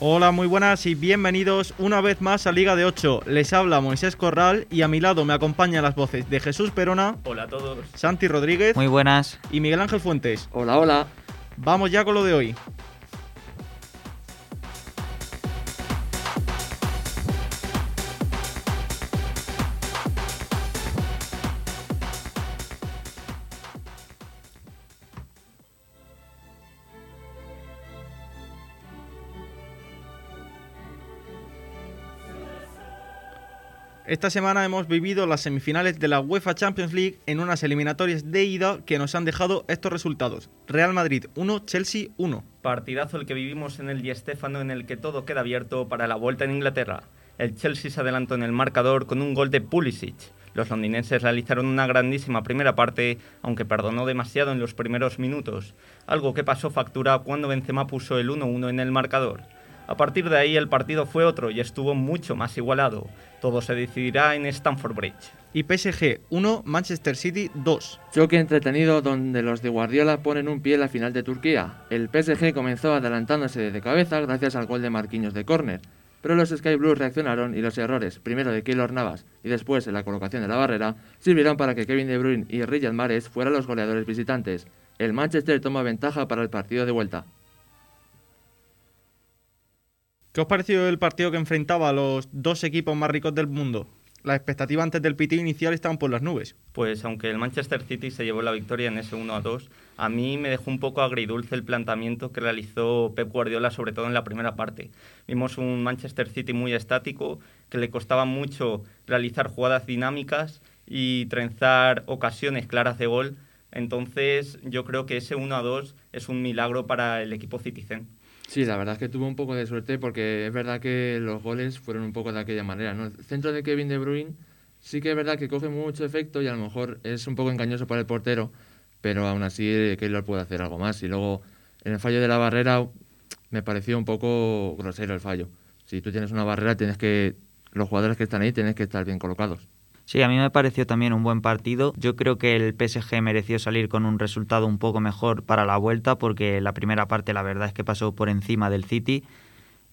Hola, muy buenas y bienvenidos una vez más a Liga de 8. Les habla Moisés Corral y a mi lado me acompañan las voces de Jesús Perona. Hola a todos. Santi Rodríguez. Muy buenas. Y Miguel Ángel Fuentes. Hola, hola. Vamos ya con lo de hoy. Esta semana hemos vivido las semifinales de la UEFA Champions League en unas eliminatorias de ida que nos han dejado estos resultados. Real Madrid 1, Chelsea 1. Partidazo el que vivimos en el Di Stéfano en el que todo queda abierto para la vuelta en Inglaterra. El Chelsea se adelantó en el marcador con un gol de Pulisic. Los londinenses realizaron una grandísima primera parte, aunque perdonó demasiado en los primeros minutos, algo que pasó factura cuando Benzema puso el 1-1 en el marcador. A partir de ahí el partido fue otro y estuvo mucho más igualado. Todo se decidirá en Stamford Bridge. Y PSG 1, Manchester City 2. Choque entretenido donde los de Guardiola ponen un pie en la final de Turquía. El PSG comenzó adelantándose de cabeza gracias al gol de Marquinhos de córner. Pero los Sky Blues reaccionaron y los errores, primero de Keylor Navas y después en la colocación de la barrera, sirvieron para que Kevin De Bruyne y Riyad Mahrez fueran los goleadores visitantes. El Manchester toma ventaja para el partido de vuelta. ¿Qué os pareció el partido que enfrentaba a los dos equipos más ricos del mundo? Las expectativas antes del PT inicial estaban por las nubes. Pues aunque el Manchester City se llevó la victoria en ese 1 a 2, a mí me dejó un poco agridulce el planteamiento que realizó Pep Guardiola, sobre todo en la primera parte. Vimos un Manchester City muy estático, que le costaba mucho realizar jugadas dinámicas y trenzar ocasiones claras de gol. Entonces yo creo que ese 1 a 2 es un milagro para el equipo Citizen. Sí, la verdad es que tuvo un poco de suerte porque es verdad que los goles fueron un poco de aquella manera. ¿no? El centro de Kevin De Bruyne sí que es verdad que coge mucho efecto y a lo mejor es un poco engañoso para el portero, pero aún así eh, Keylor puede hacer algo más. Y luego en el fallo de la barrera me pareció un poco grosero el fallo. Si tú tienes una barrera, tienes que los jugadores que están ahí tienen que estar bien colocados. Sí, a mí me pareció también un buen partido. Yo creo que el PSG mereció salir con un resultado un poco mejor para la vuelta porque la primera parte la verdad es que pasó por encima del City.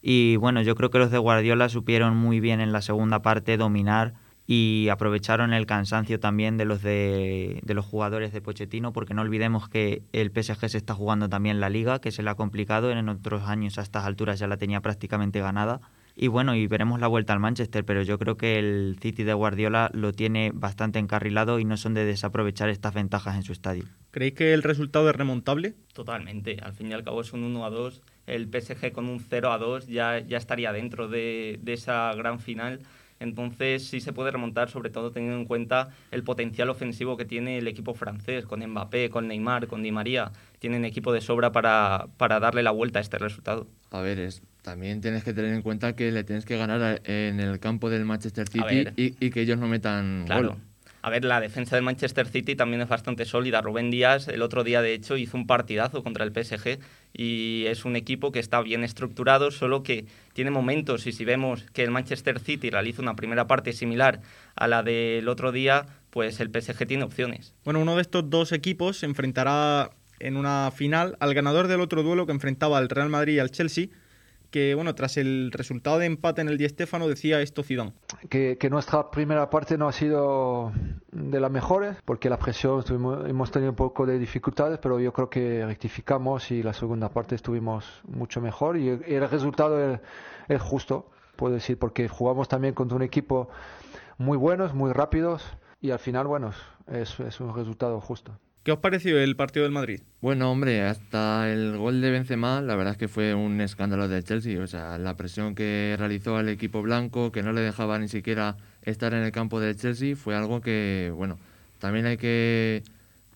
Y bueno, yo creo que los de Guardiola supieron muy bien en la segunda parte dominar y aprovecharon el cansancio también de los de, los jugadores de Pochettino porque no olvidemos que el PSG se está jugando también la liga que se le ha complicado en otros años a estas alturas ya la tenía prácticamente ganada y bueno, y veremos la vuelta al Manchester, pero yo creo que el City de Guardiola lo tiene bastante encarrilado y no son de desaprovechar estas ventajas en su estadio. ¿Creéis que el resultado es remontable? Totalmente. Al fin y al cabo es un 1 a 2. El PSG con un 0 a 2 ya, ya estaría dentro de, de esa gran final. Entonces sí se puede remontar, sobre todo teniendo en cuenta el potencial ofensivo que tiene el equipo francés, con Mbappé, con Neymar, con Di María. Tienen equipo de sobra para, para darle la vuelta a este resultado. A ver, es, también tienes que tener en cuenta que le tienes que ganar en el campo del Manchester City y, y, que ellos no metan claro. gol. A ver, la defensa del Manchester City también es bastante sólida. Rubén Díaz el otro día, de hecho, hizo un partidazo contra el PSG y es un equipo que está bien estructurado, solo que tiene momentos y si vemos que el Manchester City realiza una primera parte similar a la del otro día, pues el PSG tiene opciones. Bueno, uno de estos dos equipos se enfrentará en una final al ganador del otro duelo que enfrentaba al Real Madrid y al Chelsea que, bueno, tras el resultado de empate en el Di Stéfano decía esto Zidane. Que, nuestra primera parte no ha sido de las mejores, porque la presión estuvimos, hemos tenido un poco de dificultades, pero yo creo que rectificamos y la segunda parte estuvimos mucho mejor y el, resultado es, justo, puedo decir, porque jugamos también contra un equipo muy buenos, muy rápidos y al final, bueno, es un resultado justo. ¿Qué os pareció el partido del Madrid? Bueno, hombre, hasta el gol de Benzema, la verdad es que fue un escándalo del Chelsea. O sea, la presión que realizó al equipo blanco, que no le dejaba ni siquiera estar en el campo del Chelsea, fue algo que, bueno, también hay que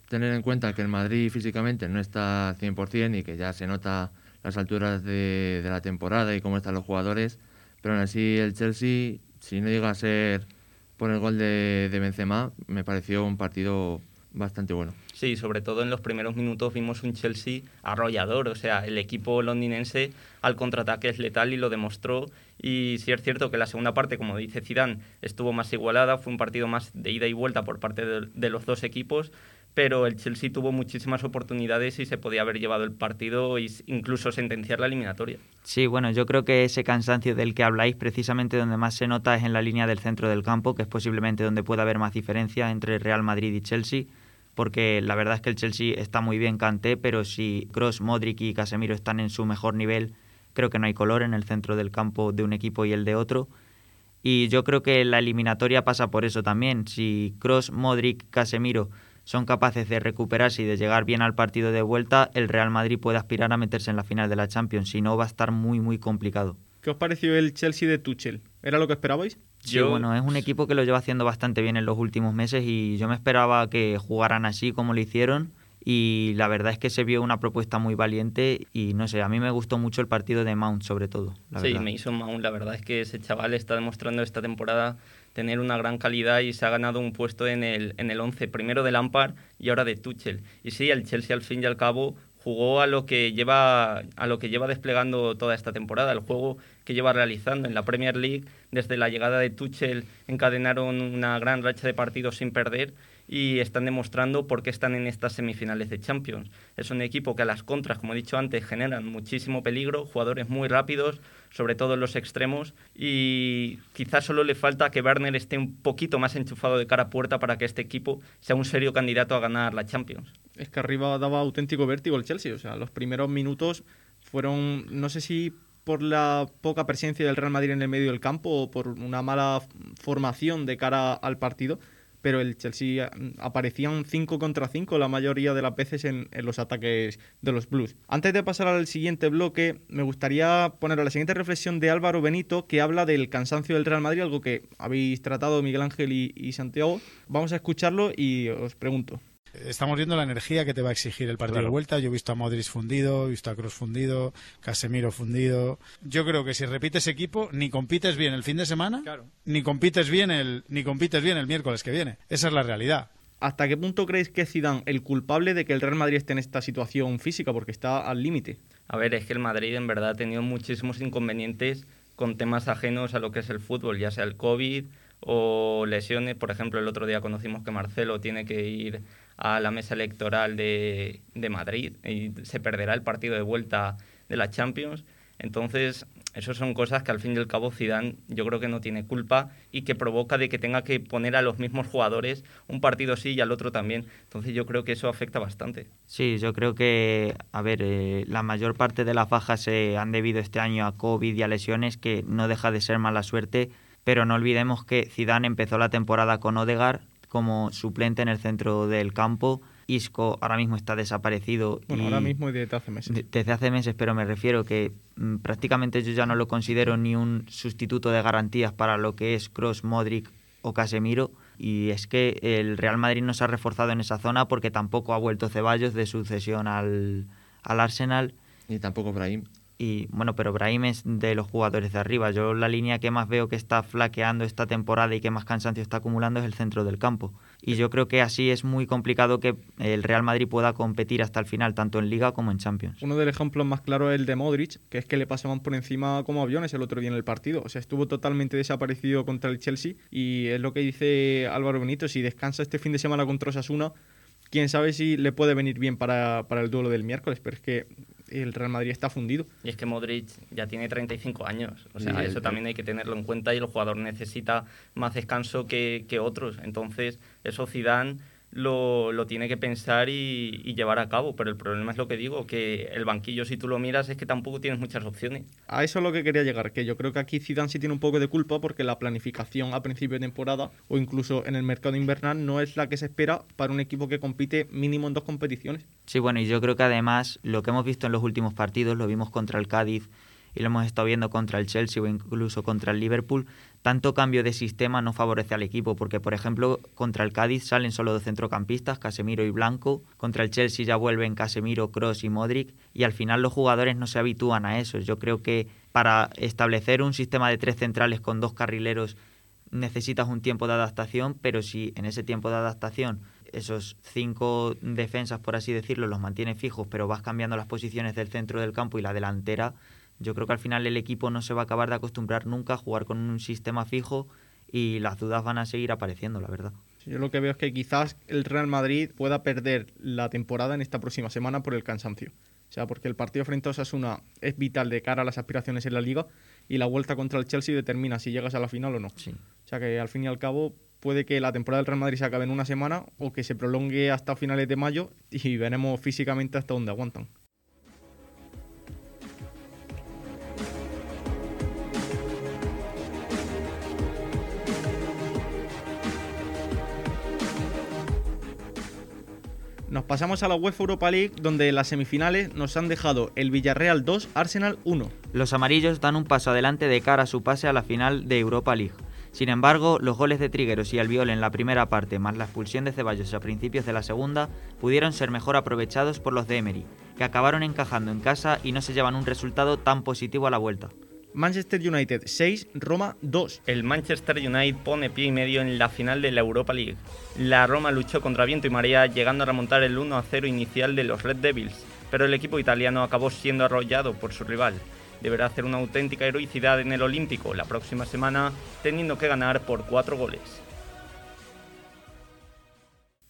tener en cuenta que el Madrid físicamente no está 100% y que ya se nota las alturas de, la temporada y cómo están los jugadores. Pero aún así, el Chelsea, si no llega a ser por el gol de, de Benzema, me pareció un partido bastante bueno. Sí, sobre todo en los primeros minutos vimos un Chelsea arrollador, o sea, el equipo londinense al contraataque es letal y lo demostró. Y sí es cierto que la segunda parte, como dice Zidane, estuvo más igualada, fue un partido más de ida y vuelta por parte de, de los dos equipos, pero el Chelsea tuvo muchísimas oportunidades y se podía haber llevado el partido e incluso sentenciar la eliminatoria. Sí, bueno, yo creo que ese cansancio del que habláis, precisamente donde más se nota es en la línea del centro del campo, que es posiblemente donde puede haber más diferencia entre Real Madrid y Chelsea, porque la verdad es que el Chelsea está muy bien canté, pero si Cross, Modric y Casemiro están en su mejor nivel, creo que no hay color en el centro del campo de un equipo y el de otro. Y yo creo que la eliminatoria pasa por eso también. Si Cross, Modric, Casemiro son capaces de recuperarse y de llegar bien al partido de vuelta, el Real Madrid puede aspirar a meterse en la final de la Champions. Si no, va a estar muy, muy complicado. ¿Qué os pareció el Chelsea de Tuchel? ¿Era lo que esperabais? Sí, bueno, es un equipo que lo lleva haciendo bastante bien en los últimos meses y yo me esperaba que jugaran así como lo hicieron y la verdad es que se vio una propuesta muy valiente y no sé, a mí me gustó mucho el partido de Mount sobre todo. sí, me hizo Mount, la verdad es que ese chaval está demostrando esta temporada tener una gran calidad y se ha ganado un puesto en el, en el 11, primero de Lampard y ahora de Tuchel. Y sí, el Chelsea al fin y al cabo jugó a lo que lleva a lo que lleva desplegando toda esta temporada, el juego que lleva realizando en la Premier League. Desde la llegada de Tuchel encadenaron una gran racha de partidos sin perder y están demostrando por qué están en estas semifinales de Champions. Es un equipo que a las contras, como he dicho antes, generan muchísimo peligro, jugadores muy rápidos, sobre todo en los extremos, y quizás solo le falta que Werner esté un poquito más enchufado de cara a puerta para que este equipo sea un serio candidato a ganar la Champions. Es que arriba daba auténtico vértigo el Chelsea, o sea, los primeros minutos fueron, no sé si por la poca presencia del Real Madrid en el medio del campo o por una mala formación de cara al partido, pero el Chelsea mm, aparecía un 5 contra 5 la mayoría de las veces en, los ataques de los Blues. Antes de pasar al siguiente bloque, me gustaría poner a la siguiente reflexión de Álvaro Benito, que habla del cansancio del Real Madrid, algo que habéis tratado Miguel Ángel y Santiago. Vamos a escucharlo y os pregunto. Estamos viendo la energía que te va a exigir el partido de vuelta. Yo he visto a Modric fundido, he visto a Kroos fundido, Casemiro fundido. Yo creo que si repites equipo, ni compites bien el fin de semana, ni compites bien el ni compites bien el miércoles que viene. Esa es la realidad. ¿Hasta qué punto creéis que es Zidane el culpable de que el Real Madrid esté en esta situación física? Porque está al límite. A ver, es que el Madrid en verdad ha tenido muchísimos inconvenientes con temas ajenos a lo que es el fútbol, ya sea el COVID o lesiones. Por ejemplo, el otro día conocimos que Marcelo tiene que ir a la mesa electoral de, de Madrid y se perderá el partido de vuelta de la Champions. Entonces, eso son cosas que al fin y al cabo Zidane yo creo que no tiene culpa y que provoca de que tenga que poner a los mismos jugadores un partido sí y al otro también. Entonces yo creo que eso afecta bastante. Sí, yo creo que, a ver, eh, la mayor parte de las bajas se han debido este año a COVID y a lesiones, que no deja de ser mala suerte, pero no olvidemos que Zidane empezó la temporada con Odegar, como suplente en el centro del campo. Isco ahora mismo está desaparecido. Bueno, ahora mismo y desde hace meses. Desde hace meses, pero me refiero que mm, prácticamente yo ya no lo considero ni un sustituto de garantías para lo que es Cross, Modric o Casemiro. Y es que el Real Madrid no se ha reforzado en esa zona porque tampoco ha vuelto Ceballos de sucesión al, al Arsenal. Ni tampoco Brahim. Y bueno, pero Brahim es de los jugadores de arriba. Yo la línea que más veo que está flaqueando esta temporada y que más cansancio está acumulando es el centro del campo. Y yo creo que así es muy complicado que el Real Madrid pueda competir hasta el final, tanto en Liga como en Champions. Uno de los ejemplos más claros es el de Modric, que es que le pasaban por encima como aviones el otro día en el partido. O sea, estuvo totalmente desaparecido contra el Chelsea. Y es lo que dice Álvaro Benito, si descansa este fin de semana contra Osasuna, quién sabe si le puede venir bien para, para el duelo del miércoles. Pero es que el Real Madrid está fundido. Y es que Modric ya tiene 35 años, o sea, eso también hay que tenerlo en cuenta y el jugador necesita más descanso que, que otros. Entonces, eso Zidane lo, lo tiene que pensar y, llevar a cabo. Pero el problema es lo que digo, que el banquillo, si tú lo miras, es que tampoco tienes muchas opciones. A eso es lo que quería llegar, que yo creo que aquí Zidane sí tiene un poco de culpa porque la planificación a principio de temporada o incluso en el mercado invernal no es la que se espera para un equipo que compite mínimo en dos competiciones. Sí, bueno, y yo creo que además lo que hemos visto en los últimos partidos, lo vimos contra el Cádiz, y lo hemos estado viendo contra el Chelsea o incluso contra el Liverpool, tanto cambio de sistema no favorece al equipo, porque por ejemplo contra el Cádiz salen solo dos centrocampistas, Casemiro y Blanco, contra el Chelsea ya vuelven Casemiro, Cross y Modric, y al final los jugadores no se habitúan a eso. Yo creo que para establecer un sistema de tres centrales con dos carrileros necesitas un tiempo de adaptación, pero si en ese tiempo de adaptación esos cinco defensas, por así decirlo, los mantienes fijos, pero vas cambiando las posiciones del centro del campo y la delantera, yo creo que al final el equipo no se va a acabar de acostumbrar nunca a jugar con un sistema fijo y las dudas van a seguir apareciendo, la verdad. Yo lo que veo es que quizás el Real Madrid pueda perder la temporada en esta próxima semana por el cansancio. O sea, porque el partido frente a Osasuna es vital de cara a las aspiraciones en la liga y la vuelta contra el Chelsea determina si llegas a la final o no. Sí. O sea que al fin y al cabo puede que la temporada del Real Madrid se acabe en una semana o que se prolongue hasta finales de mayo y veremos físicamente hasta dónde aguantan. Nos pasamos a la UEFA Europa League, donde las semifinales nos han dejado el Villarreal 2, Arsenal 1. Los amarillos dan un paso adelante de cara a su pase a la final de Europa League. Sin embargo, los goles de Trigueros y Albiol en la primera parte, más la expulsión de Ceballos a principios de la segunda, pudieron ser mejor aprovechados por los de Emery, que acabaron encajando en casa y no se llevan un resultado tan positivo a la vuelta. Manchester United 6, Roma 2. El Manchester United pone pie y medio en la final de la Europa League. La Roma luchó contra viento y marea llegando a remontar el 1 0 inicial de los Red Devils, pero el equipo italiano acabó siendo arrollado por su rival. Deberá hacer una auténtica heroicidad en el Olímpico la próxima semana, teniendo que ganar por 4 goles.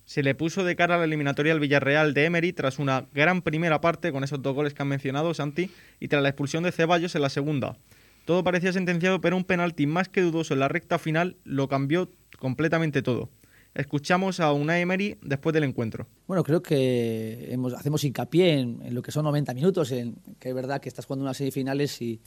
Se le puso de cara a la eliminatoria al Villarreal de Emery tras una gran primera parte con esos dos goles que han mencionado Santi y tras la expulsión de Ceballos en la segunda. Todo parecía sentenciado, pero un penalti más que dudoso en la recta final lo cambió completamente todo. Escuchamos a una Emery después del encuentro. Bueno, creo que hemos, hacemos hincapié en, lo que son 90 minutos, en que es verdad que estás jugando unas semifinales y,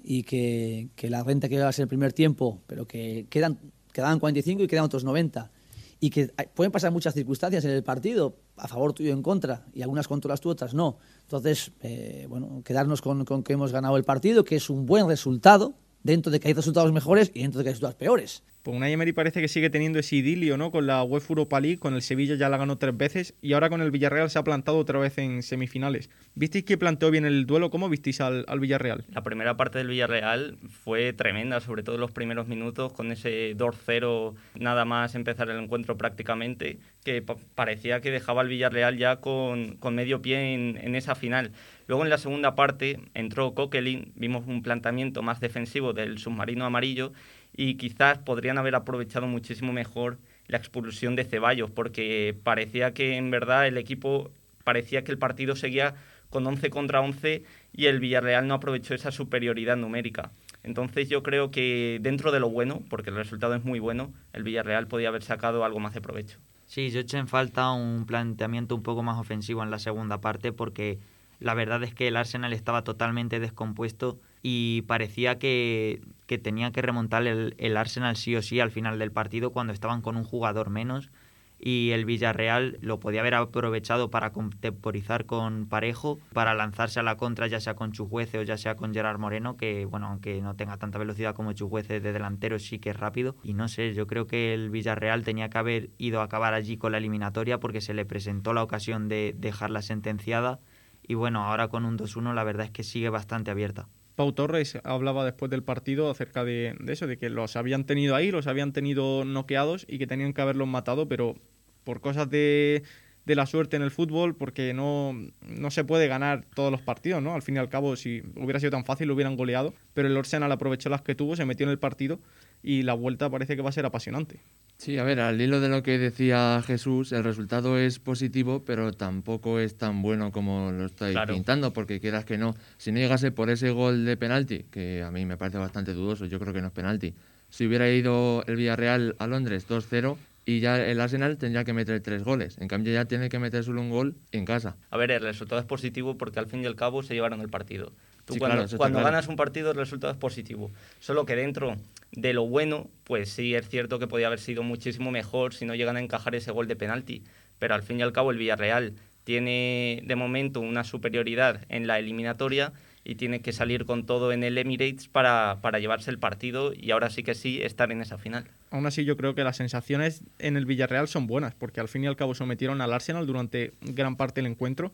y que, que, la renta que va a ser el primer tiempo, pero que quedan, quedaban 45 y quedan otros 90 y que pueden pasar muchas circunstancias en el partido, a favor tuyo en contra, y algunas controlas tú, otras no. Entonces, eh, bueno, quedarnos con, con, que hemos ganado el partido, que es un buen resultado, dentro de que hay resultados mejores y dentro de que hay resultados peores. Pues Unai Emery parece que sigue teniendo ese idilio, ¿no? Con la UEFA Europa League, con el Sevilla ya la ganó tres veces y ahora con el Villarreal se ha plantado otra vez en semifinales. ¿Visteis que planteó bien el duelo? ¿Cómo visteis al, al Villarreal? La primera parte del Villarreal fue tremenda, sobre todo los primeros minutos, con ese 2-0 nada más empezar el encuentro prácticamente, que parecía que dejaba al Villarreal ya con, con medio pie en, en esa final. Luego en la segunda parte entró Coquelin, vimos un planteamiento más defensivo del submarino amarillo y quizás podrían haber aprovechado muchísimo mejor la expulsión de Ceballos, porque parecía que en verdad el equipo, parecía que el partido seguía con 11 contra 11 y el Villarreal no aprovechó esa superioridad numérica. Entonces yo creo que dentro de lo bueno, porque el resultado es muy bueno, el Villarreal podía haber sacado algo más de provecho. Sí, yo eché en falta un planteamiento un poco más ofensivo en la segunda parte porque la verdad es que el Arsenal estaba totalmente descompuesto y parecía que, que tenía que remontar el, el, Arsenal sí o sí al final del partido cuando estaban con un jugador menos y el Villarreal lo podía haber aprovechado para contemporizar con Parejo, para lanzarse a la contra ya sea con Chujuece o ya sea con Gerard Moreno, que bueno, aunque no tenga tanta velocidad como Chujuece de delantero sí que es rápido y no sé, yo creo que el Villarreal tenía que haber ido a acabar allí con la eliminatoria porque se le presentó la ocasión de dejarla sentenciada y bueno, ahora con un 2-1 la verdad es que sigue bastante abierta. Pau Torres hablaba después del partido acerca de, eso, de que los habían tenido ahí, los habían tenido noqueados y que tenían que haberlos matado, pero por cosas de, de la suerte en el fútbol, porque no, no se puede ganar todos los partidos, ¿no? Al fin y al cabo, si hubiera sido tan fácil, lo hubieran goleado, pero el Arsenal aprovechó las que tuvo, se metió en el partido y la vuelta parece que va a ser apasionante. Sí, a ver, al hilo de lo que decía Jesús, el resultado es positivo, pero tampoco es tan bueno como lo estáis claro. pintando, porque quieras que no, si no llegase por ese gol de penalti, que a mí me parece bastante dudoso, yo creo que no es penalti, si hubiera ido el Villarreal a Londres 2-0 y ya el Arsenal tendría que meter tres goles, en cambio ya tiene que meter solo un gol en casa. A ver, el resultado es positivo porque al fin y al cabo se llevaron el partido. Tú Sí, cuando, claro, cuando claro. ganas un partido el resultado es positivo. Solo que dentro de lo bueno, pues sí es cierto que podía haber sido muchísimo mejor si no llegan a encajar ese gol de penalti. Pero al fin y al cabo el Villarreal tiene de momento una superioridad en la eliminatoria y tiene que salir con todo en el Emirates para, para llevarse el partido y ahora sí que sí estar en esa final. Aún así yo creo que las sensaciones en el Villarreal son buenas, porque al fin y al cabo sometieron al Arsenal durante gran parte del encuentro.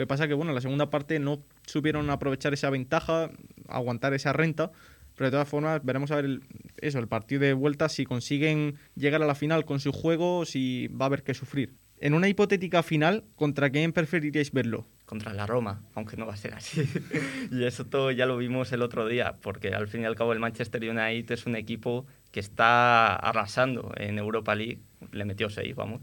Lo que pasa que bueno, en la segunda parte no supieron aprovechar esa ventaja, aguantar esa renta, pero de todas formas veremos a ver el, eso, el partido de vuelta, si consiguen llegar a la final con su juego, si va a haber que sufrir. En una hipotética final, ¿contra quién preferiríais verlo? contra la Roma, aunque no va a ser así. y eso todo ya lo vimos el otro día, porque al fin y al cabo el Manchester United es un equipo que está arrasando en Europa League le metió 6, vamos.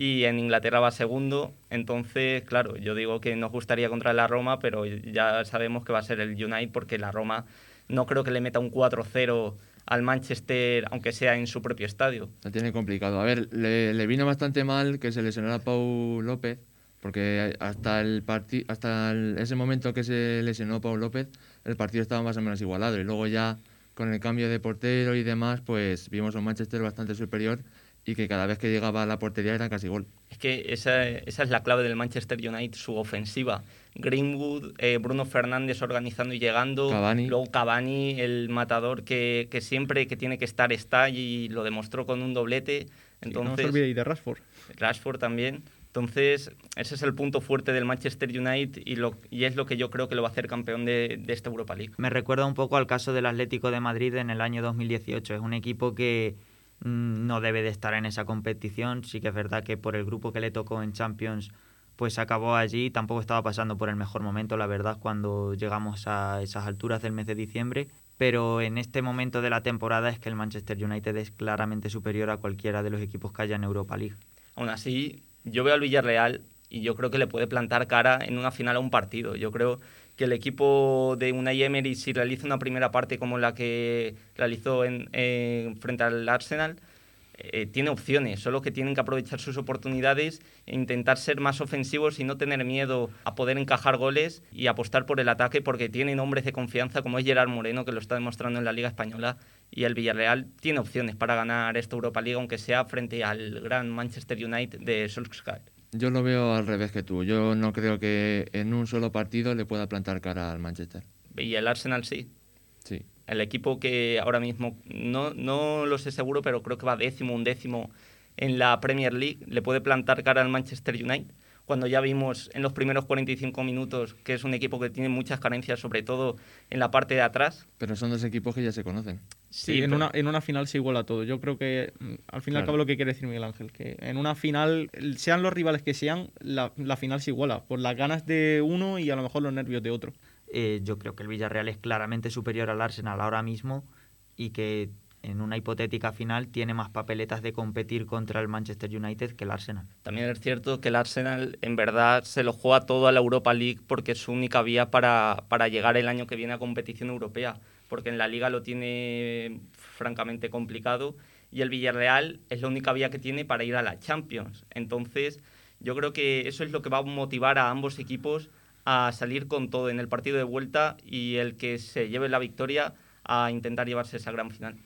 Y en Inglaterra va segundo, entonces, claro, yo digo que nos gustaría contra la Roma, pero ya sabemos que va a ser el United porque la Roma no creo que le meta un 4-0 al Manchester, aunque sea en su propio estadio. Lo tiene complicado. A ver, le, vino bastante mal que se lesionara Pau López, porque hasta el hasta ese momento que se lesionó Pau López, el partido estaba más o menos igualado. Y luego ya con el cambio de portero y demás, pues vimos un Manchester bastante superior y que cada vez que llegaba a la portería era casi gol. Es que esa, esa es la clave del Manchester United, su ofensiva. Greenwood, eh, Bruno Fernández organizando y llegando, luego Cavani, el matador que, que, siempre que tiene que estar está y lo demostró con un doblete. Entonces, no se olvide de Rashford. Rashford también. Entonces, ese es el punto fuerte del Manchester United y, lo, y es lo que yo creo que lo va a hacer campeón de, de esta Europa League. Me recuerda un poco al caso del Atlético de Madrid en el año 2018. Es un equipo que no debe de estar en esa competición. Sí que es verdad que por el grupo que le tocó en Champions pues acabó allí, tampoco estaba pasando por el mejor momento, la verdad, cuando llegamos a esas alturas del mes de diciembre, pero en este momento de la temporada es que el Manchester United es claramente superior a cualquiera de los equipos que haya en Europa League. Aún así, yo veo al Villarreal y yo creo que le puede plantar cara en una final a un partido. Yo creo que el equipo de Unai Emery, si realiza una primera parte como la que realizó en, frente al Arsenal, eh, tiene opciones, solo que tienen que aprovechar sus oportunidades e intentar ser más ofensivos y no tener miedo a poder encajar goles y apostar por el ataque porque tienen hombres de confianza como es Gerard Moreno que lo está demostrando en la Liga Española y el Villarreal tiene opciones para ganar esta Europa League aunque sea frente al gran Manchester United de Solskjaer. Yo lo veo al revés que tú. Yo no creo que en un solo partido le pueda plantar cara al Manchester. Y el Arsenal sí. Sí el equipo que ahora mismo no, no lo sé seguro, pero creo que va décimo, un décimo en la Premier League, le puede plantar cara al Manchester United. Cuando ya vimos en los primeros 45 minutos que es un equipo que tiene muchas carencias, sobre todo en la parte de atrás. Pero son dos equipos que ya se conocen. Sí, en, una, en una final se iguala todo. Yo creo que mm, al final acabo lo que quiere decir Miguel Ángel, que en una final, sean los rivales que sean, la, la final se iguala, por las ganas de uno y a lo mejor los nervios de otro. Eh, yo creo que el Villarreal es claramente superior al Arsenal ahora mismo y que en una hipotética final tiene más papeletas de competir contra el Manchester United que el Arsenal. También es cierto que el Arsenal en verdad se lo juega todo a la Europa League porque es su única vía para, para llegar el año que viene a competición europea, porque en la liga lo tiene francamente complicado y el Villarreal es la única vía que tiene para ir a la Champions. Entonces, yo creo que eso es lo que va a motivar a ambos equipos a salir con todo en el partido de vuelta y el que se lleve la victoria a intentar llevarse esa gran final.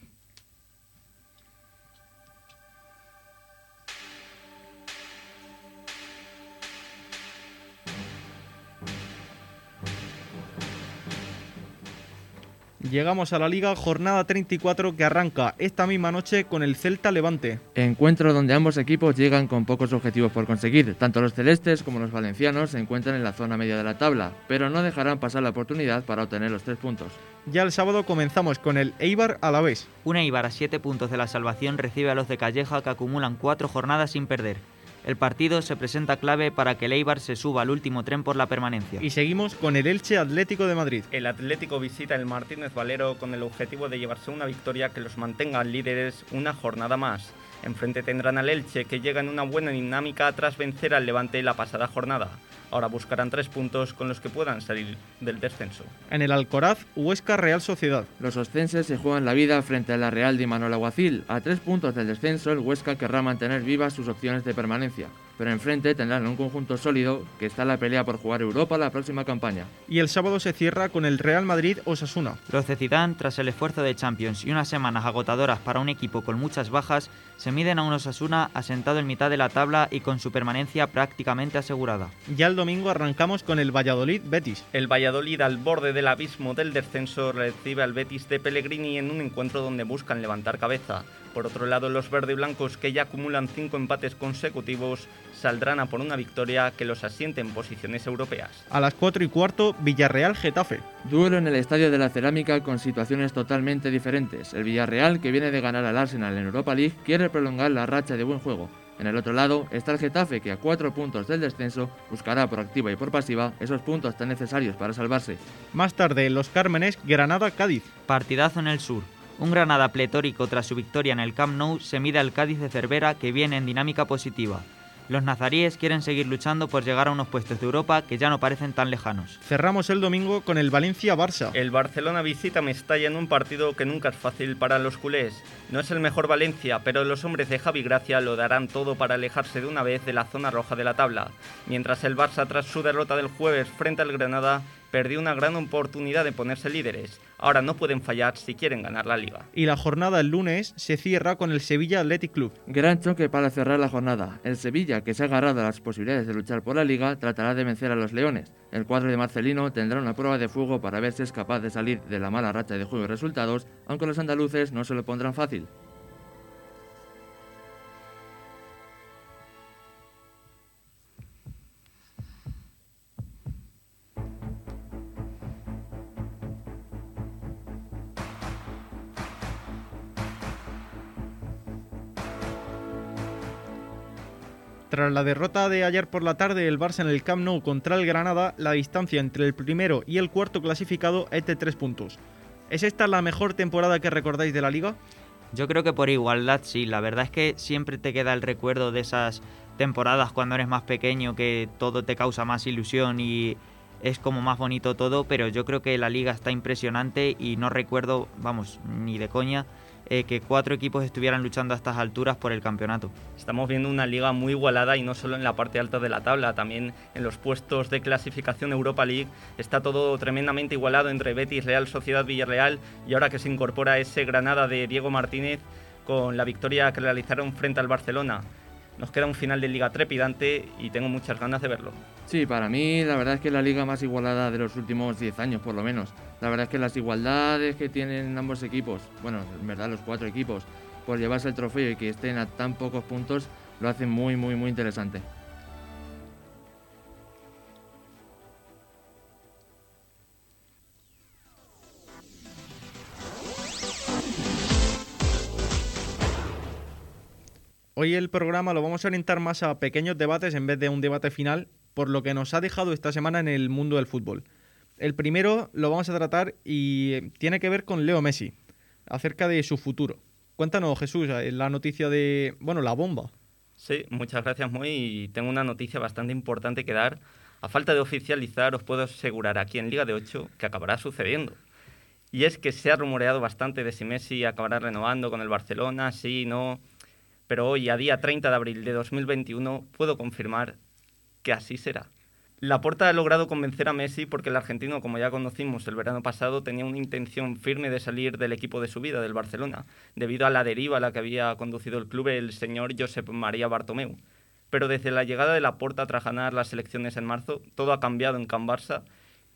Llegamos a la liga, jornada 34 que arranca esta misma noche con el Celta Levante. Encuentro donde ambos equipos llegan con pocos objetivos por conseguir. Tanto los celestes como los valencianos se encuentran en la zona media de la tabla, pero no dejarán pasar la oportunidad para obtener los tres puntos. Ya el sábado comenzamos con el Eibar a la vez. Un Eibar a siete puntos de la salvación recibe a los de Calleja que acumulan cuatro jornadas sin perder. El partido se presenta clave para que el Eibar se suba al último tren por la permanencia. Y seguimos con el Elche Atlético de Madrid. El Atlético visita el Martínez Valero con el objetivo de llevarse una victoria que los mantenga líderes una jornada más. Enfrente tendrán al Elche, que llega en una buena dinámica tras vencer al Levante la pasada jornada. Ahora buscarán tres puntos con los que puedan salir del descenso. En el Alcoraz, Huesca Real Sociedad. Los oscenses se juegan la vida frente a la Real de Manuel Aguacil. A tres puntos del descenso, el Huesca querrá mantener vivas sus opciones de permanencia pero enfrente tendrán un conjunto sólido que está en la pelea por jugar Europa la próxima campaña. Y el sábado se cierra con el Real Madrid Osasuna. Los de Zidane, tras el esfuerzo de Champions y unas semanas agotadoras para un equipo con muchas bajas, se miden a un Osasuna asentado en mitad de la tabla y con su permanencia prácticamente asegurada. Ya el domingo arrancamos con el Valladolid Betis. El Valladolid al borde del abismo del descenso recibe al Betis de Pellegrini en un encuentro donde buscan levantar cabeza. Por otro lado, los verde blancos, que ya acumulan cinco empates consecutivos, saldrán a por una victoria que los asiente en posiciones europeas. A las 4 y cuarto, Villarreal Getafe. Duelo en el Estadio de la Cerámica con situaciones totalmente diferentes. El Villarreal, que viene de ganar al Arsenal en Europa League, quiere prolongar la racha de buen juego. En el otro lado está el Getafe, que a cuatro puntos del descenso buscará por activa y por pasiva esos puntos tan necesarios para salvarse. Más tarde, los Cármenes, Granada-Cádiz. Partidazo en el sur Un Granada pletórico tras su victoria en el Camp Nou se mide al Cádiz de Cervera que viene en dinámica positiva. Los nazaríes quieren seguir luchando por llegar a unos puestos de Europa que ya no parecen tan lejanos. Cerramos el domingo con el Valencia-Barça. El Barcelona visita Mestalla en un partido que nunca es fácil para los culés. No es el mejor Valencia, pero los hombres de Javi Gracia lo darán todo para alejarse de una vez de la zona roja de la tabla. Mientras el Barça, tras su derrota del jueves frente al Granada, perdió una gran oportunidad de ponerse líderes. Ahora no pueden fallar si quieren ganar la liga. Y la jornada el lunes se cierra con el Sevilla Athletic Club. Gran choque para cerrar la jornada. El Sevilla, que se ha agarrado a las posibilidades de luchar por la liga, tratará de vencer a los Leones. El cuadro de Marcelino tendrá una prueba de fuego para ver si es capaz de salir de la mala racha de juego y resultados, aunque los andaluces no se lo pondrán fácil. Tras la derrota de ayer por la tarde del Barça en el Camp Nou contra el Granada, la distancia entre el primero y el cuarto clasificado es de tres puntos. ¿Es esta la mejor temporada que recordáis de la liga? Yo creo que por igualdad sí, la verdad es que siempre te queda el recuerdo de esas temporadas cuando eres más pequeño que todo te causa más ilusión y es como más bonito todo, pero yo creo que la liga está impresionante y no recuerdo, vamos, ni de coña, eh, que cuatro equipos estuvieran luchando a estas alturas por el campeonato. Estamos viendo una liga muy igualada y no solo en la parte alta de la tabla, también en los puestos de clasificación Europa League está todo tremendamente igualado entre Betis, Real Sociedad, Villarreal y ahora que se incorpora ese Granada de Diego Martínez con la victoria que realizaron frente al Barcelona. Nos queda un final de liga trepidante y tengo muchas ganas de verlo. Sí, para mí la verdad es que es la liga más igualada de los últimos 10 años por lo menos. La verdad es que las igualdades que tienen ambos equipos, bueno, en verdad los cuatro equipos, por llevarse el trofeo y que estén a tan pocos puntos, lo hacen muy, muy, muy interesante. Hoy el programa lo vamos a orientar más a pequeños debates en vez de un debate final, por lo que nos ha dejado esta semana en el mundo del fútbol. El primero lo vamos a tratar y tiene que ver con Leo Messi, acerca de su futuro. Cuéntanos, Jesús, eh, la noticia de, bueno, la bomba. Sí, muchas gracias, Muy. Y tengo una noticia bastante importante que dar. A falta de oficializar, os puedo asegurar aquí en Liga de 8 que acabará sucediendo. Y es que se ha rumoreado bastante de si Messi acabará renovando con el Barcelona, sí, no pero hoy, a día 30 de abril de 2021, puedo confirmar que así será. Laporta ha logrado convencer a Messi porque el argentino, como ya conocimos el verano pasado, tenía una intención firme de salir del equipo de su vida, del Barcelona, debido a la deriva a la que había conducido el club el señor Josep María Bartomeu. Pero desde la llegada de Laporta tras ganar las elecciones en marzo, todo ha cambiado en Can Barça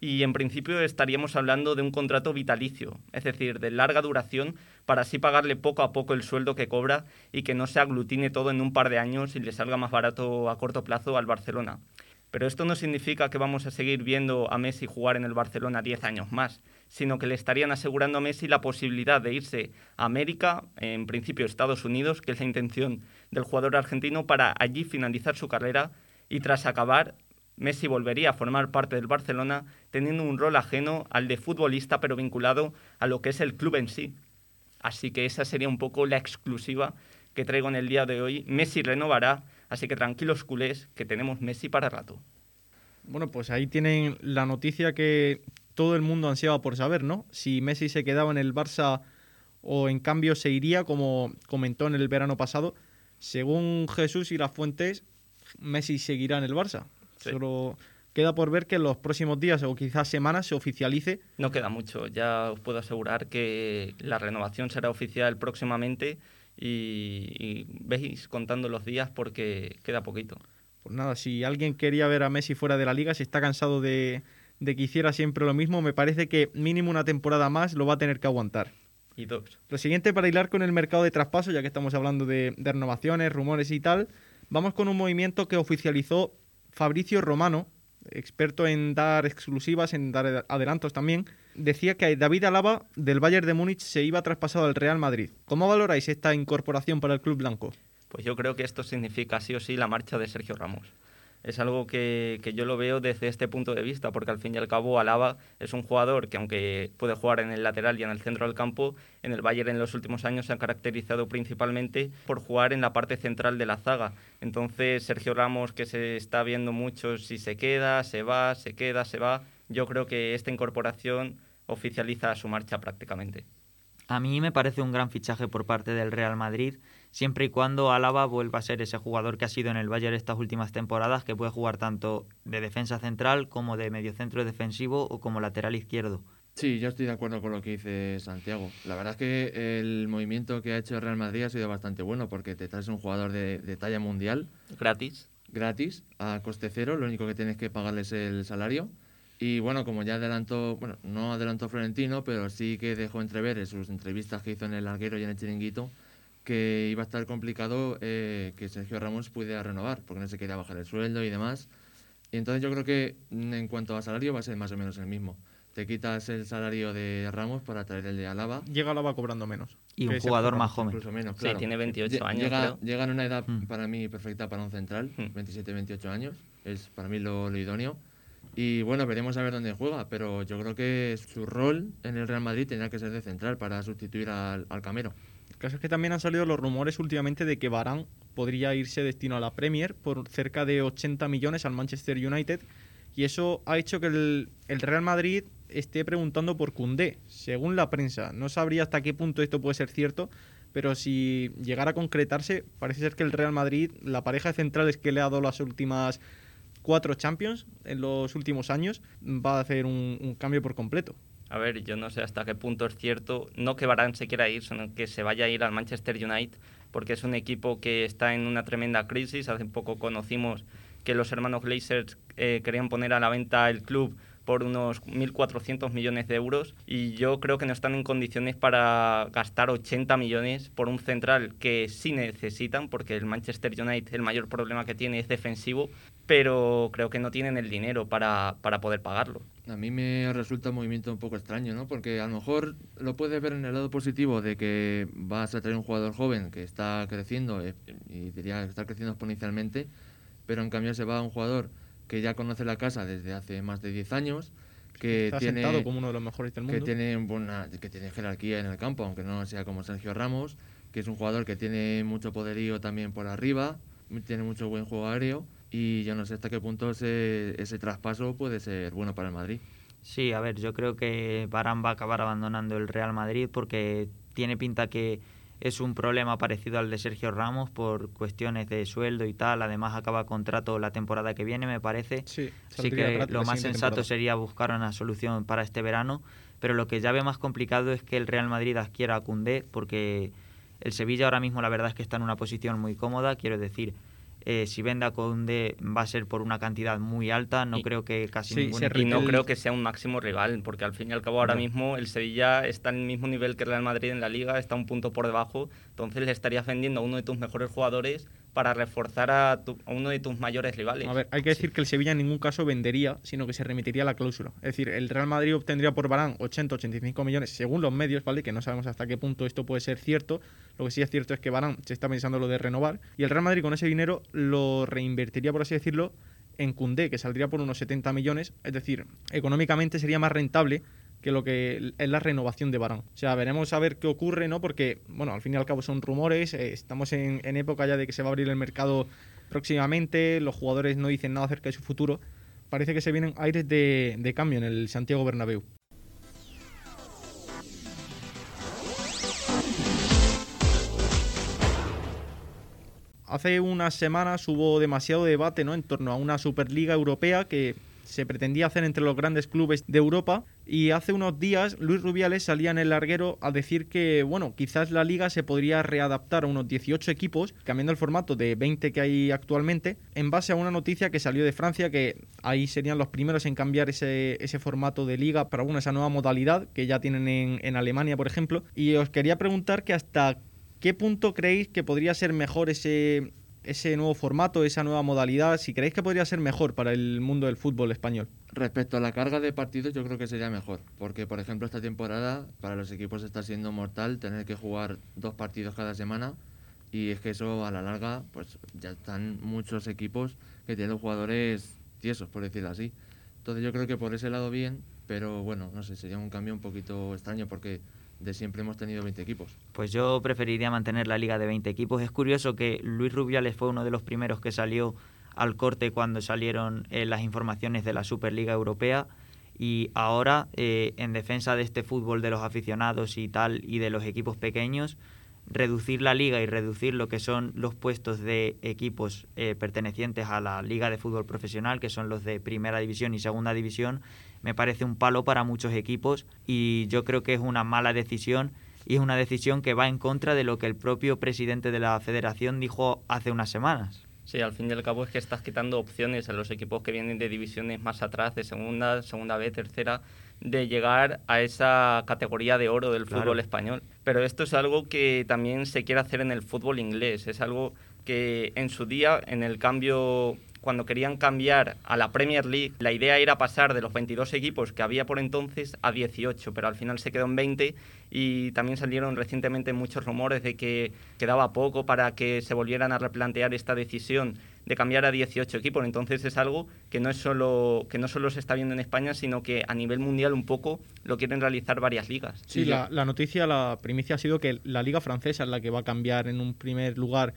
y en principio estaríamos hablando de un contrato vitalicio, es decir, de larga duración para así pagarle poco a poco el sueldo que cobra y que no se aglutine todo en un par de años y le salga más barato a corto plazo al Barcelona. Pero esto no significa que vamos a seguir viendo a Messi jugar en el Barcelona 10 años más, sino que le estarían asegurando a Messi la posibilidad de irse a América, en principio Estados Unidos, que es la intención del jugador argentino, para allí finalizar su carrera y tras acabar Messi volvería a formar parte del Barcelona teniendo un rol ajeno al de futbolista pero vinculado a lo que es el club en sí. Así que esa sería un poco la exclusiva que traigo en el día de hoy. Messi renovará, así que tranquilos culés que tenemos Messi para rato. Bueno, pues ahí tienen la noticia que todo el mundo ansiaba por saber, ¿no? Si Messi se quedaba en el Barça o en cambio se iría, como comentó en el verano pasado. Según Jesús y las fuentes, Messi seguirá en el Barça. Solo queda por ver que en los próximos días o quizás semanas se oficialice. No queda mucho, ya os puedo asegurar que la renovación será oficial próximamente y, veis contando los días porque queda poquito. Pues nada, si alguien quería ver a Messi fuera de la liga, si está cansado de, que hiciera siempre lo mismo, me parece que mínimo una temporada más lo va a tener que aguantar. Y dos. Lo siguiente para hilar con el mercado de traspaso, ya que estamos hablando de renovaciones, rumores y tal, vamos con un movimiento que oficializó Fabricio Romano, experto en dar exclusivas, en dar adelantos también, decía que David Alaba del Bayern de Múnich se iba traspasado al Real Madrid. ¿Cómo valoráis esta incorporación para el club blanco? Pues yo creo que esto significa sí o sí la marcha de Sergio Ramos. Es algo que, que, yo lo veo desde este punto de vista, porque al fin y al cabo Alaba es un jugador que aunque puede jugar en el lateral y en el centro del campo, en el Bayern en los últimos años se ha caracterizado principalmente por jugar en la parte central de la zaga. Entonces Sergio Ramos, que se está viendo mucho si se queda, se va, se queda, se va, yo creo que esta incorporación oficializa su marcha prácticamente. A mí me parece un gran fichaje por parte del Real Madrid, siempre y cuando Álava vuelva a ser ese jugador que ha sido en el Bayern estas últimas temporadas, que puede jugar tanto de defensa central como de mediocentro defensivo o como lateral izquierdo. Sí, yo estoy de acuerdo con lo que dice Santiago. La verdad es que el movimiento que ha hecho el Real Madrid ha sido bastante bueno porque te traes un jugador de, de talla mundial. Gratis. Gratis, a coste cero, lo único que tienes que pagarles es el salario y bueno, como ya adelantó, bueno, no adelantó Florentino, pero sí que dejó entrever en sus entrevistas que hizo en el larguero y en el chiringuito que iba a estar complicado eh, que Sergio Ramos pudiera renovar, porque no se quería bajar el sueldo y demás. Y entonces yo creo que mm, en cuanto a salario va a ser más o menos el mismo. Te quitas el salario de Ramos para traer el de Alaba. Llega Alaba cobrando menos. Y un jugador más joven. Incluso menos, claro. Sí, tiene 28 años. Llega, llega en una edad mm. para mí perfecta para un central, 27-28 mm. años. Es para mí lo, lo idóneo. Y bueno, veremos a ver dónde juega, pero yo creo que su rol en el Real Madrid tendrá que ser de central para sustituir al, Camero. El caso es que también han salido los rumores últimamente de que Barán podría irse destino a la Premier por cerca de 80 millones al Manchester United y eso ha hecho que el, Real Madrid esté preguntando por Cundé, según la prensa. No sabría hasta qué punto esto puede ser cierto, pero si llegara a concretarse, parece ser que el Real Madrid, la pareja de centrales que le ha dado las últimas cuatro Champions en los últimos años, va a hacer un, cambio por completo. A ver, yo no sé hasta qué punto es cierto, no que Barán se quiera ir, sino que se vaya a ir al Manchester United, porque es un equipo que está en una tremenda crisis. Hace poco conocimos que los hermanos Glazers eh, querían poner a la venta el club por unos 1.400 millones de euros y yo creo que no están en condiciones para gastar 80 millones por un central que sí necesitan porque el Manchester United el mayor problema que tiene es defensivo pero creo que no tienen el dinero para, para poder pagarlo. A mí me resulta un movimiento un poco extraño, ¿no? Porque a lo mejor lo puedes ver en el lado positivo de que vas a traer un jugador joven que está creciendo eh, y diría que está creciendo exponencialmente, pero en cambio se va a un jugador que ya conoce la casa desde hace más de 10 años, que tiene como uno de los mejores del mundo. Que tiene, buena, que tiene jerarquía en el campo, aunque no sea como Sergio Ramos, que es un jugador que tiene mucho poderío también por arriba, tiene mucho buen juego aéreo y yo no sé hasta qué punto ese, ese traspaso puede ser bueno para el Madrid. Sí, a ver, yo creo que Barán va a acabar abandonando el Real Madrid porque tiene pinta que es un problema parecido al de Sergio Ramos por cuestiones de sueldo y tal. Además, acaba contrato la temporada que viene, me parece. Sí, Así que lo más sensato sería buscar una solución para este verano. Pero lo que ya ve más complicado es que el Real Madrid adquiera a Cundé, porque el Sevilla ahora mismo la verdad es que está en una posición muy cómoda. Quiero decir, eh, si venda Conde va a ser por una cantidad muy alta, no creo que casi ningún Y no creo que sea un máximo rival, porque al fin y al cabo ahora mismo el Sevilla está en el mismo nivel que el Real Madrid en la Liga, está un punto por debajo, entonces le estarías vendiendo a uno de tus mejores jugadores para reforzar a, uno de tus mayores rivales. A ver, hay que decir que el Sevilla en ningún caso vendería, sino que se remitiría a la cláusula. Es decir, el Real Madrid obtendría por Barán 80-85 millones, según los medios, ¿vale? Que no sabemos hasta qué punto esto puede ser cierto. Lo que sí es cierto es que Barán se está pensando lo de renovar y el Real Madrid con ese dinero lo reinvertiría, por así decirlo, en Cundé, que saldría por unos 70 millones. Es decir, económicamente sería más rentable que lo que es la renovación de Barán. O sea, veremos a ver qué ocurre, ¿no? Porque, bueno, al fin y al cabo son rumores, eh, estamos en, época ya de que se va a abrir el mercado próximamente, los jugadores no dicen nada acerca de su futuro. Parece que se vienen aires de, de cambio en el Santiago Bernabéu. hace unas semanas hubo demasiado debate ¿no? en torno a una Superliga Europea que se pretendía hacer entre los grandes clubes de Europa y hace unos días Luis Rubiales salía en el larguero a decir que, bueno, quizás la liga se podría readaptar a unos 18 equipos, cambiando el formato de 20 que hay actualmente, en base a una noticia que salió de Francia, que ahí serían los primeros en cambiar ese, ese formato de liga para una esa nueva modalidad que ya tienen en, en Alemania, por ejemplo. Y os quería preguntar que hasta qué punto creéis que podría ser mejor ese ese nuevo formato, esa nueva modalidad, si creéis que podría ser mejor para el mundo del fútbol español. Respecto a la carga de partidos, yo creo que sería mejor, porque por ejemplo esta temporada para los equipos está siendo mortal tener que jugar dos partidos cada semana Y es que eso a la larga, pues ya están muchos equipos que tienen jugadores tiesos, por decirlo así. Entonces yo creo que por ese lado bien, pero bueno, no sé, sería un cambio un poquito extraño porque de siempre hemos tenido 20 equipos. Pues yo preferiría mantener la liga de 20 equipos. Es curioso que Luis Rubiales fue uno de los primeros que salió al corte cuando salieron eh, las informaciones de la Superliga Europea y ahora eh, en defensa de este fútbol de los aficionados y tal y de los equipos pequeños reducir la liga y reducir lo que son los puestos de equipos eh, pertenecientes a la liga de fútbol profesional, que son los de primera división y segunda división, me parece un palo para muchos equipos y yo creo que es una mala decisión y es una decisión que va en contra de lo que el propio presidente de la federación dijo hace unas semanas. Sí, al fin y al cabo es que estás quitando opciones a los equipos que vienen de divisiones más atrás, de segunda, segunda B, tercera, de llegar a esa categoría de oro del fútbol español. Pero esto es algo que también se quiere hacer en el fútbol inglés. Es algo que en su día, en el cambio cuando querían cambiar a la Premier League, la idea era pasar de los 22 equipos que había por entonces a 18, pero al final se quedó en 20 y también salieron recientemente muchos rumores de que quedaba poco para que se volvieran a replantear esta decisión de cambiar a 18 equipos. Entonces es algo que no es solo que no solo se está viendo en España, sino que a nivel mundial un poco lo quieren realizar varias ligas. Sí, la, la noticia, la primicia ha sido que la liga francesa es la que va a cambiar en un primer lugar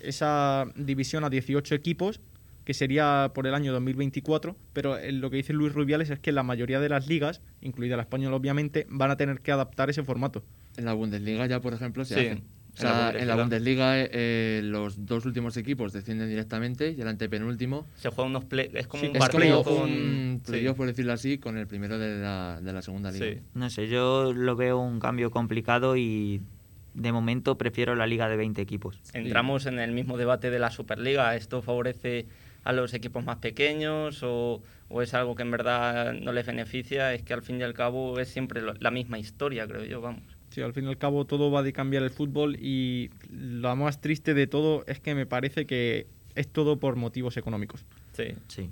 esa división a 18 equipos que sería por el año 2024, pero eh, lo que dice Luis Rubiales es que la mayoría de las ligas, incluida la española obviamente, van a tener que adaptar ese formato. En la Bundesliga ya, por ejemplo, se hace. O sea, en la Bundesliga, eh, los dos últimos equipos descienden directamente y el antepenúltimo... Se juega unos play... Es como un partido con... por decirlo así, con el primero de la, de la segunda liga. No sé, yo lo veo un cambio complicado y de momento prefiero la liga de 20 equipos. Entramos en el mismo debate de la Superliga. Esto favorece a los equipos más pequeños o, es algo que en verdad no les beneficia, es que al fin y al cabo es siempre la misma historia, creo yo, vamos. Sí, al fin y al cabo todo va a cambiar el fútbol y lo más triste de todo es que me parece que es todo por motivos económicos. Sí. Sí.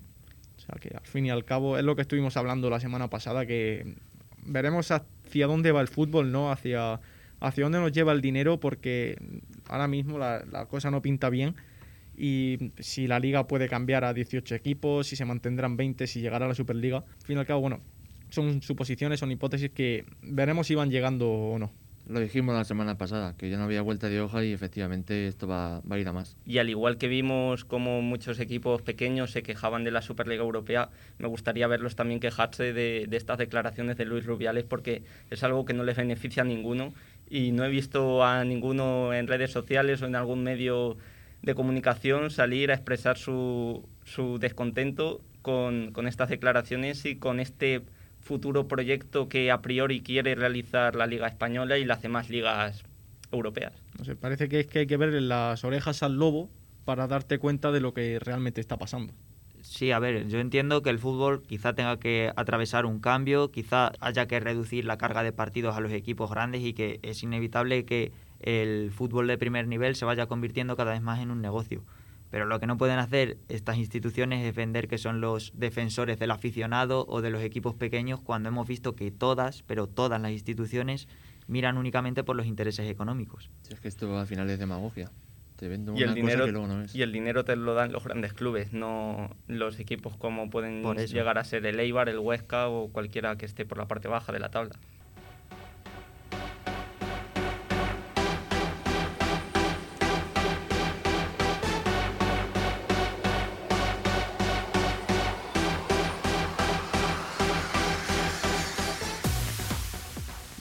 O sea, que al fin y al cabo es lo que estuvimos hablando la semana pasada, que veremos hacia dónde va el fútbol, ¿no? Hacia, hacia dónde nos lleva el dinero, porque ahora mismo la, la cosa no pinta bien y si la liga puede cambiar a 18 equipos, si se mantendrán 20, si llegará a la Superliga. Al fin y al cabo, bueno, son suposiciones, son hipótesis que veremos si van llegando o no. Lo dijimos la semana pasada, que ya no había vuelta de hoja y efectivamente esto va, va, a ir a más. Y al igual que vimos como muchos equipos pequeños se quejaban de la Superliga Europea, me gustaría verlos también quejarse de, de estas declaraciones de Luis Rubiales porque es algo que no les beneficia a ninguno y no he visto a ninguno en redes sociales o en algún medio de comunicación salir a expresar su, su descontento con, con, estas declaraciones y con este futuro proyecto que a priori quiere realizar la Liga Española y las demás ligas europeas. No sé, parece que es que hay que ver las orejas al lobo para darte cuenta de lo que realmente está pasando. Sí, a ver, yo entiendo que el fútbol quizá tenga que atravesar un cambio, quizá haya que reducir la carga de partidos a los equipos grandes y que es inevitable que el fútbol de primer nivel se vaya convirtiendo cada vez más en un negocio. Pero lo que no pueden hacer estas instituciones es vender que son los defensores del aficionado o de los equipos pequeños cuando hemos visto que todas, pero todas las instituciones miran únicamente por los intereses económicos. es que esto al final es demagogia. Te vendo y una el dinero, cosa que luego no es. Y el dinero te lo dan los grandes clubes, no los equipos como pueden llegar a ser el Eibar, el Huesca o cualquiera que esté por la parte baja de la tabla.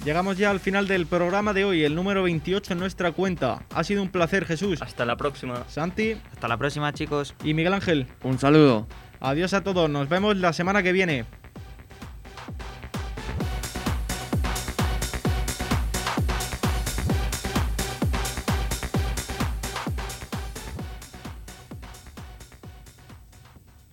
Llegamos ya al final del programa de hoy, el número 28 en nuestra cuenta. Ha sido un placer, Jesús. Hasta la próxima. Santi. Hasta la próxima, chicos. Y Miguel Ángel. Un saludo. Adiós a todos, nos vemos la semana que viene.